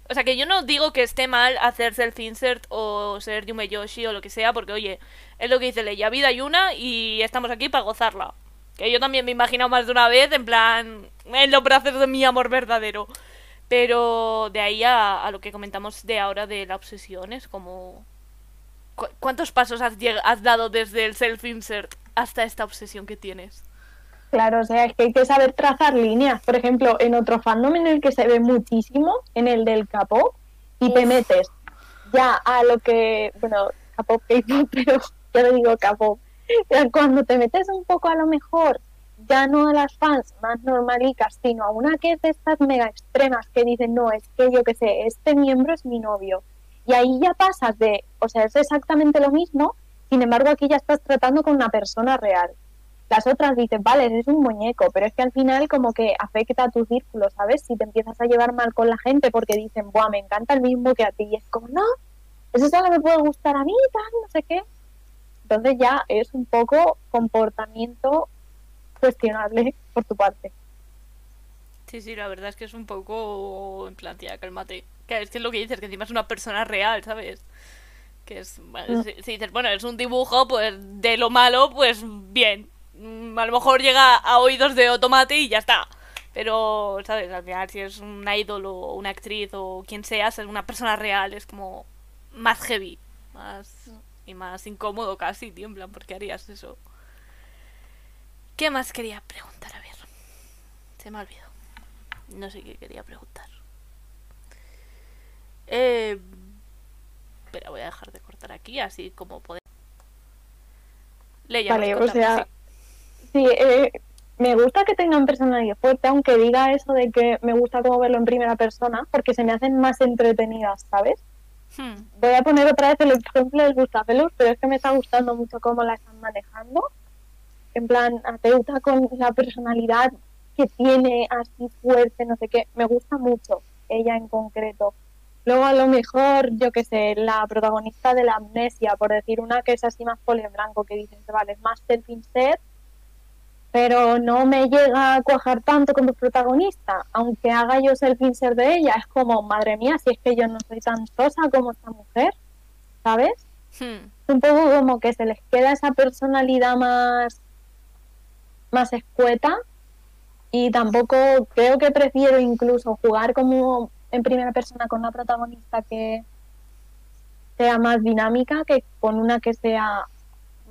O sea, que yo no digo que esté mal hacer self-insert o ser Yume Yoshi o lo que sea, porque, oye, es lo que dice Leia, vida hay una y estamos aquí para gozarla. Que yo también me he imaginado más de una vez, en plan, en los brazos de mi amor verdadero. Pero de ahí a, a lo que comentamos de ahora de la obsesión, es como... ¿cu- ¿Cuántos pasos has, has dado desde el self-insert hasta esta obsesión que tienes? Claro, o sea, es que hay que saber trazar líneas. Por ejemplo, en otro fandom en el que se ve muchísimo, en el del K-pop, y te metes ya a lo que, bueno, K-pop, K-pop, pero ya lo digo K-pop. Cuando te metes un poco a lo mejor, ya no a las fans más normalicas, sino a una que es de estas mega extremas que dicen, no, es que yo qué sé, este miembro es mi novio. Y ahí ya pasas de, o sea, es exactamente lo mismo, sin embargo aquí ya estás tratando con una persona real. Las otras dicen, vale, eres un muñeco, pero es que al final como que afecta a tu círculo, ¿sabes? Si te empiezas a llevar mal con la gente porque dicen, buah, me encanta el mismo que a ti, y es como, no, eso solo me puede gustar a mí, tal, no sé qué. Entonces ya es un poco comportamiento cuestionable por tu parte. Sí, sí, la verdad es que es un poco en plan, tía, cálmate. Que es que es lo que dices, que encima es una persona real, ¿sabes? Que es, bueno, Mm. si, si dices, bueno, es un dibujo, pues de lo malo, pues bien. Mm, A lo mejor llega a oídos de Otomate y ya está. Pero, ¿sabes? Al final, si es un ídolo o una actriz o quien sea, ser una persona real es como más heavy. Más, y más incómodo casi, tío, en plan, ¿por qué harías eso? ¿Qué más quería preguntar? A ver. Se me ha olvidado. No sé qué quería preguntar. Eh, espera, voy a dejar de cortar aquí, así como podemos. Leia, Vale, o sea, Sí, eh, me gusta que tengan personalidad fuerte, aunque diga eso de que me gusta como verlo en primera persona, porque se me hacen más entretenidas, ¿sabes? Hmm, Voy a poner otra vez el ejemplo del Gustafelus, pero es que me está gustando mucho cómo la están manejando. En plan, ateuta con la personalidad que tiene así fuerte, no sé qué. Me gusta mucho ella en concreto. Luego a lo mejor, yo qué sé, la protagonista de la amnesia, por decir una que es así más poli en blanco, que dices, vale, es más self-insert, pero no me llega a cuajar tanto como protagonista, aunque haga yo self-insert de ella, es como, madre mía, si es que yo no soy tan sosa como esta mujer, ¿sabes? hmm. Es un poco como que se les queda esa personalidad más, más escueta y tampoco creo que prefiero incluso jugar como en primera persona con una protagonista que sea más dinámica que con una que sea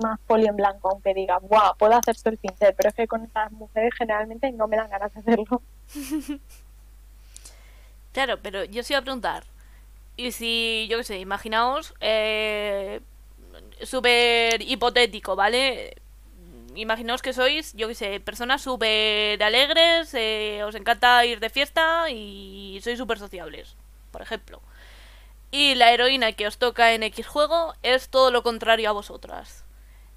más poli en blanco, aunque diga, wow, puedo hacer surfing, pero es que con estas mujeres generalmente no me dan ganas de hacerlo. Claro, pero yo os iba a preguntar. Y si, yo qué sé, imaginaos, eh, súper hipotético, ¿vale? Imaginaos que sois, yo qué sé, personas súper alegres, eh, os encanta ir de fiesta y sois súper sociables, por ejemplo. Y la heroína que os toca en X juego es todo lo contrario a vosotras.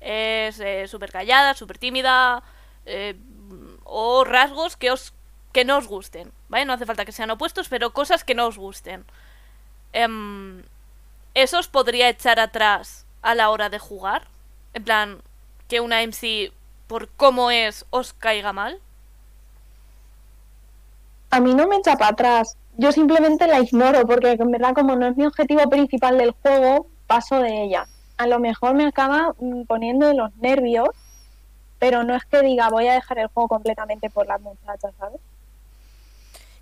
Es eh, súper callada, súper tímida, eh, o rasgos que os que no os gusten, ¿vale? No hace falta que sean opuestos, pero cosas que no os gusten. Em, ¿Eso os podría echar atrás a la hora de jugar? En plan, que una MC, por cómo es, os caiga mal. A mí no me echa para atrás. Yo simplemente la ignoro porque en verdad como no es mi objetivo principal del juego, paso de ella. A lo mejor me acaba mm, poniendo de los nervios, pero no es que diga voy a dejar el juego completamente por las muchachas, ¿sabes?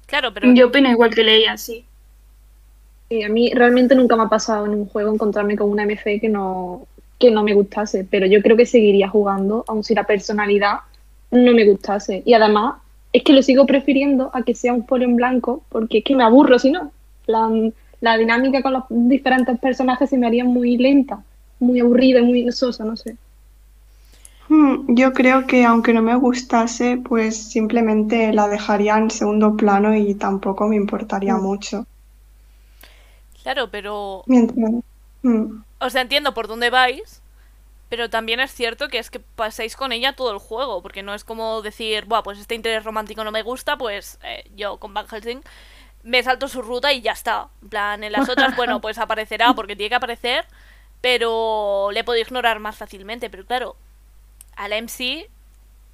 Claro, pero Yo opino igual que leía, sí. Sí, a mí realmente nunca me ha pasado en un juego encontrarme con una MC que no, que no me gustase, pero yo creo que seguiría jugando, aun si la personalidad no me gustase. Y además, es que lo sigo prefiriendo a que sea un polo en blanco, porque es que me aburro si no. Plan, la dinámica con los diferentes personajes se me haría muy lenta, muy aburrida y muy sosa, no sé. Hmm, Yo creo que aunque no me gustase, pues simplemente la dejaría en segundo plano y tampoco me importaría mucho. claro, pero Mientras... Hmm. o sea, entiendo por dónde vais, pero también es cierto que es que pasáis con ella todo el juego, porque no es como decir, buah, pues este interés romántico no me gusta, pues eh, yo con Van Helsing me salto su ruta y ya está. En plan, en las otras, bueno, pues aparecerá porque tiene que aparecer, pero le puedo ignorar más fácilmente. Pero claro, a la MC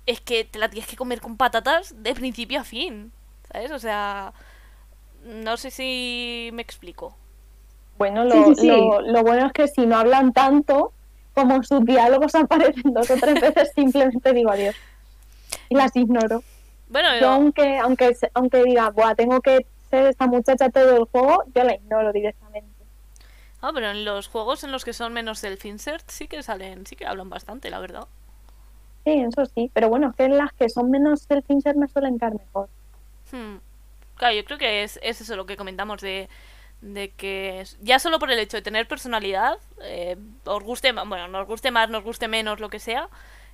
es que te la tienes que comer con patatas de principio a fin, ¿sabes? O sea, no sé si me explico. Bueno, lo, Sí, sí, sí. Lo, lo bueno es que si no hablan tanto, como sus diálogos aparecen dos o tres veces, simplemente digo adiós. Y las ignoro. Bueno, Yo aunque, aunque, se- aunque diga, Buah, tengo que ser esta muchacha todo el juego, yo la ignoro directamente. Ah, pero en los juegos en los que son menos self-insert sí que salen, sí que hablan bastante, la verdad. Sí, eso sí, pero bueno, que en las que son menos self-insert me suelen caer mejor. Hmm. Claro, yo creo que es, es eso lo que comentamos de, de que ya solo por el hecho de tener personalidad, eh, os guste, bueno, nos guste más, nos guste menos, lo que sea,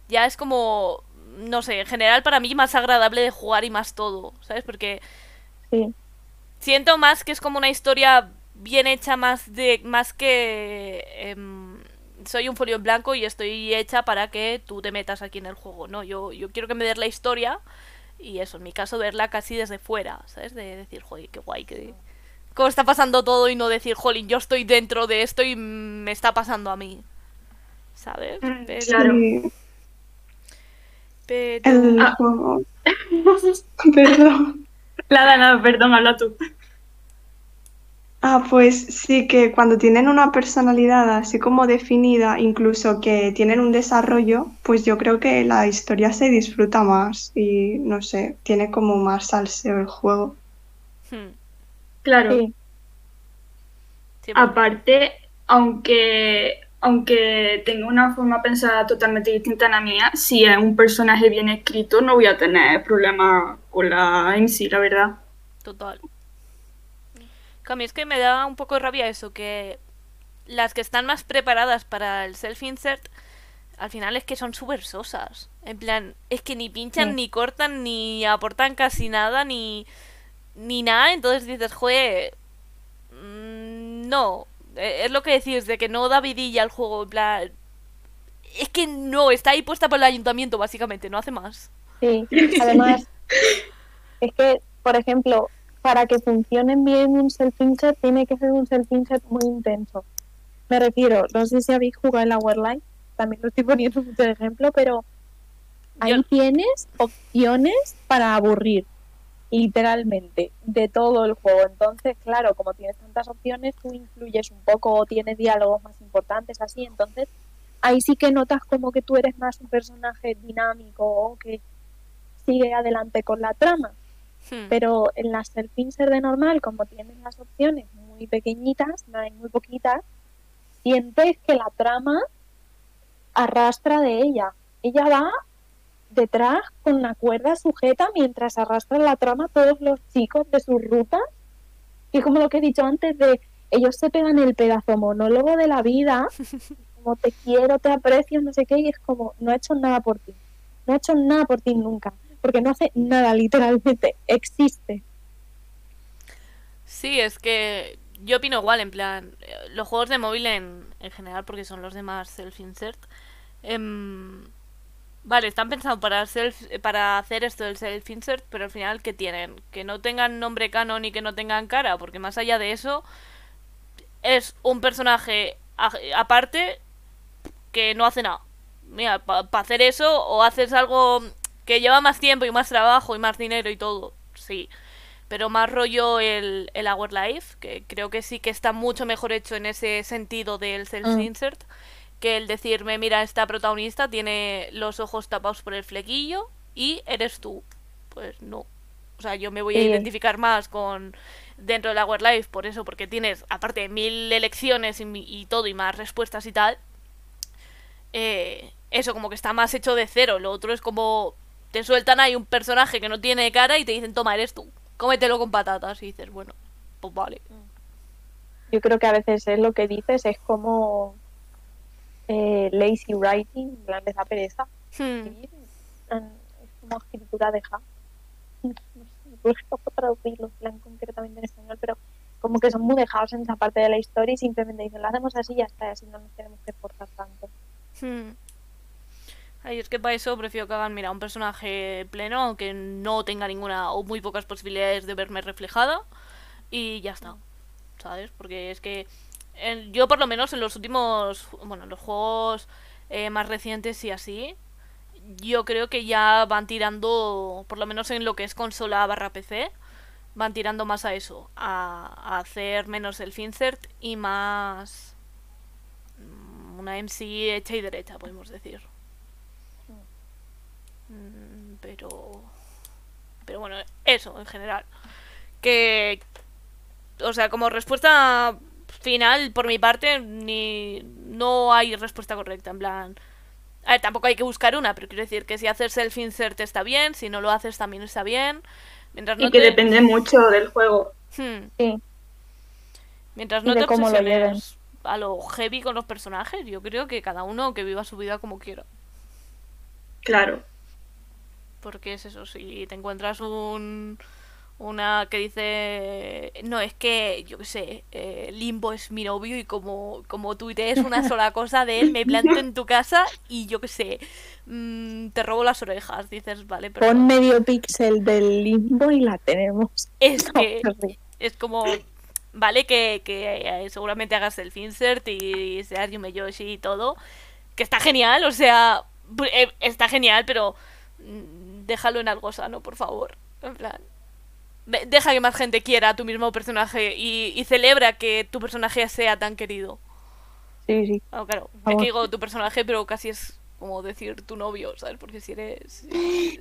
ya es como, no sé, en general para mí más agradable de jugar y más todo, ¿sabes? Porque Sí, siento más que es como una historia bien hecha más de más que em, soy un folio en blanco y estoy hecha para que tú te metas aquí en el juego no yo yo quiero que me des la historia y eso en mi caso verla casi desde fuera sabes de decir joder qué guay que cómo está pasando todo y no decir jolín yo estoy dentro de esto y me está pasando a mí sabes Mm, pero, claro. Pero- el Ah. Perdón. Nada, nada, perdón, habla tú. Ah, pues sí que cuando tienen una personalidad así como definida, incluso que tienen un desarrollo, pues yo creo que la historia se disfruta más y no sé, tiene como más salseo el juego. Hmm, Claro. sí, Aparte, aunque, aunque tenga una forma pensada totalmente distinta a la mía, si es un personaje bien escrito, no voy a tener problemas con la MC, la verdad. Total. A mí es que me da un poco de rabia eso, que las que están más preparadas para el self-insert, al final es que son súper sosas. En plan, es que ni pinchan, Sí. ni cortan, ni aportan casi nada, ni, ni nada. Entonces dices, joder, mm, no. Eh, Es lo que decís, de que no da vidilla al juego, en plan... Es que no, está ahí puesta por el ayuntamiento, básicamente, no hace más. sí. Además, es que, por ejemplo, para que funcione bien un self-insert, tiene que ser un self-insert muy intenso. Me refiero, no sé si habéis jugado en la Life, también lo estoy poniendo mucho de ejemplo, pero ahí Yo- tienes opciones para aburrir, literalmente, de todo el juego. Entonces, claro, como tienes tantas opciones, tú influyes un poco o tienes diálogos más importantes así, entonces ahí sí que notas como que tú eres más un personaje dinámico o que sigue adelante con la trama. Hmm. Pero en la self-insert de normal, como tienes las opciones muy pequeñitas, no hay muy poquitas, sientes que la trama arrastra de ella. Ella va detrás con la cuerda sujeta mientras arrastra la trama todos los chicos de sus rutas. Y como lo que he dicho antes de ellos se pegan el pedazo monólogo de la vida, como te quiero, te aprecio, no sé qué, y es como no he hecho nada por ti. No he hecho nada por ti nunca, porque no hace nada literalmente, existe. Sí, es que yo opino igual, en plan, eh, los juegos de móvil en, en general, porque son los de más self-insert, em, vale, están pensados para, self, para hacer esto del self-insert, pero al final, ¿qué tienen? Que no tengan nombre canon y que no tengan cara, porque más allá de eso, es un personaje aparte que no hace nada. Mira, para hacer eso, o haces algo que lleva más tiempo y más trabajo y más dinero y todo, sí pero más rollo el, el Our Life, que creo que sí que está mucho mejor hecho en ese sentido del self-insert, que el decirme, mira, esta protagonista tiene los ojos tapados por el flequillo y eres tú. Pues no. O sea, yo me voy a Sí. identificar más con dentro del Our Life por eso, porque tienes, aparte de mil elecciones y, y todo, y más respuestas y tal, eh, eso como que está más hecho de cero. Lo otro es como te sueltan ahí un personaje que no tiene cara y te dicen, toma, eres tú, cómetelo con patatas. Y dices, bueno, pues vale. Yo creo que a veces es lo que dices, es como eh, lazy writing, plan, les da pereza. Hmm, es como escritura de ja. No sé, traducirlo concretamente en español, pero como que son muy dejados en esa parte de la historia y simplemente dicen, lo hacemos así y ya está, y así no nos tenemos que esforzar tanto. hmm. Ay, es que para eso prefiero que hagan, mira, un personaje pleno, aunque no tenga ninguna o muy pocas posibilidades de verme reflejada. Y ya está. ¿Sabes? Porque es que en- yo por lo menos en los últimos, bueno, en los juegos eh, más recientes y así, yo creo que ya van tirando, por lo menos en lo que es consola barra PC, van tirando más a eso, a, hacer menos el insert y más mm, una MC hecha y derecha, podemos decir. Mm, Pero, pero bueno, eso en general. que, o sea, como respuesta final, por mi parte, ni no hay respuesta correcta, en plan... A ver, tampoco hay que buscar una, pero quiero decir que si haces self-insert está bien, si no lo haces también está bien. Mientras no y que te... depende mucho del juego. Hmm. Sí. Mientras no te cómo lo a lo heavy con los personajes, yo creo que cada uno que viva su vida como quiera. Claro. Porque es eso, si te encuentras un una que dice no es que yo qué sé eh, Limbo es mi novio y como como tuitees una sola cosa de él me planto en tu casa y yo qué sé mm, te robo las orejas dices vale pero Pon medio píxel del limbo y la tenemos. es que es como vale que, que eh, seguramente hagas el insert y seas Yume Yoshi y todo que está genial o sea eh, está genial pero mm, déjalo en algo sano por favor en plan de- deja que más gente quiera a tu mismo personaje y, y celebra que tu personaje sea tan querido Sí, sí. Ah, claro es que digo tu personaje pero casi es como decir tu novio sabes porque si eres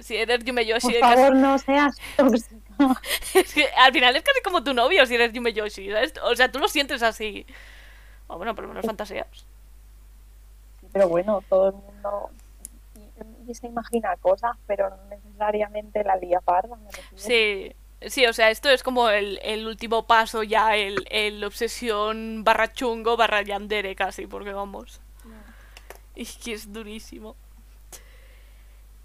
si, eres Yume Yoshi Por casi- favor, no seas es que al final es casi como tu novio si eres Yume Yoshi, ¿sabes? O sea, tú lo sientes así. O bueno, por lo menos fantaseas. Pero bueno, todo el mundo y- y se imagina cosas, pero no necesariamente la lía parda. Sí, sí, o sea, esto es como el, el último paso ya, el, el obsesión barra chungo barra yandere casi, porque vamos. Es que es durísimo.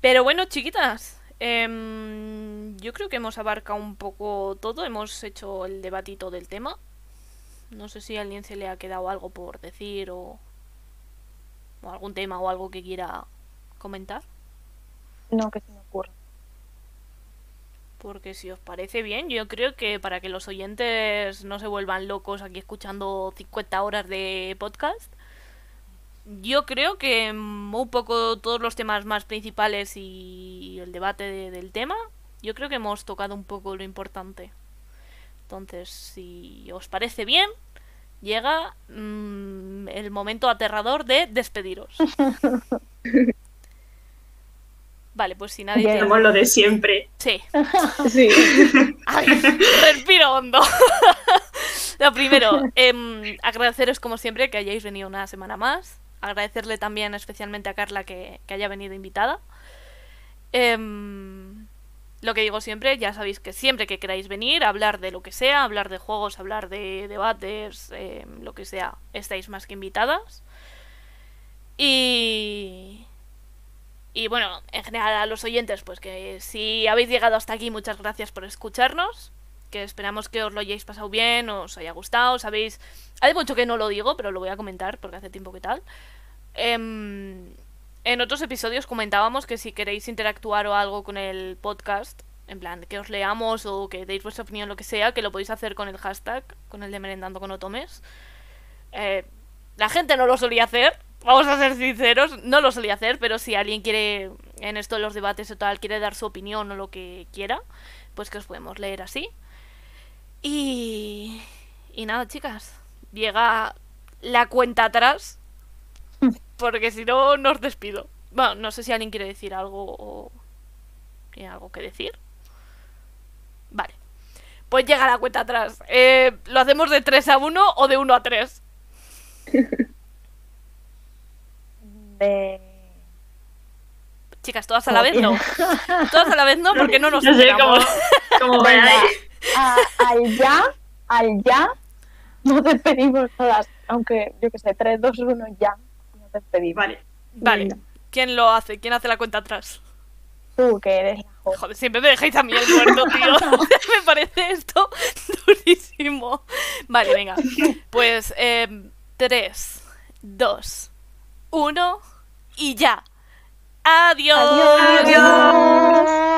Pero bueno, chiquitas, em, yo creo que hemos abarcado un poco todo, hemos hecho el debatito del tema. No sé si a alguien se le ha quedado algo por decir o, o algún tema o algo que quiera comentar. No, que se me ocurra. Porque si os parece bien, yo creo que para que los oyentes no se vuelvan locos aquí escuchando 50 horas de podcast, yo creo que un poco todos los temas más principales y el debate de- del tema, yo creo que hemos tocado un poco lo importante. Entonces, si os parece bien, llega mm, el momento aterrador de despediros. Vale, pues si nadie... Hacemos lo de siempre. Sí. Sí. Ay, respiro hondo. Lo primero, em, agradeceros como siempre que hayáis venido una semana más. Agradecerle también especialmente a Carla que, que haya venido invitada. Em, lo que digo siempre, ya sabéis que siempre que queráis venir, hablar de lo que sea, hablar de juegos, hablar de debates, em, lo que sea, estáis más que invitadas. Y... Y bueno, en general a los oyentes, pues que si habéis llegado hasta aquí, muchas gracias por escucharnos. Que esperamos que os lo hayáis pasado bien, os haya gustado, sabéis... Hace mucho que no lo digo, pero lo voy a comentar porque hace tiempo que tal. Em, en otros episodios comentábamos que si queréis interactuar o algo con el podcast, en plan, que os leamos o que deis vuestra opinión, lo que sea, que lo podéis hacer con el hashtag, con el de merendando con otomes. Eh, la gente no lo solía hacer, vamos a ser sinceros, no lo solía hacer, pero si alguien quiere, en esto de los debates o tal, quiere dar su opinión o lo que quiera, pues que os podemos leer así. Y... Y nada, chicas, llega la cuenta atrás, porque si no, nos despido. Bueno, no sé si alguien quiere decir algo o... ¿Tiene algo que decir? Vale. Pues llega la cuenta atrás. Eh, ¿Lo hacemos de 3 a 1 o de 1 a 3? De... Chicas, todas a la vez no. Todas a la vez no, porque no nos No sé cómo, enteramos. cómo Venga, veáis. a- al ya, al ya, nos despedimos todas. Aunque, yo que sé, 3, 2, 1, ya. Nos despedimos. Vale. Vale. Venga. ¿Quién lo hace? ¿Quién hace la cuenta atrás? Tú, que eres la. Joder, siempre me dejáis a mí el muerto, tío. me parece esto durísimo. Vale, venga. Pues, eh, 3, 2, uno y ya. Adiós. Adiós. Adiós.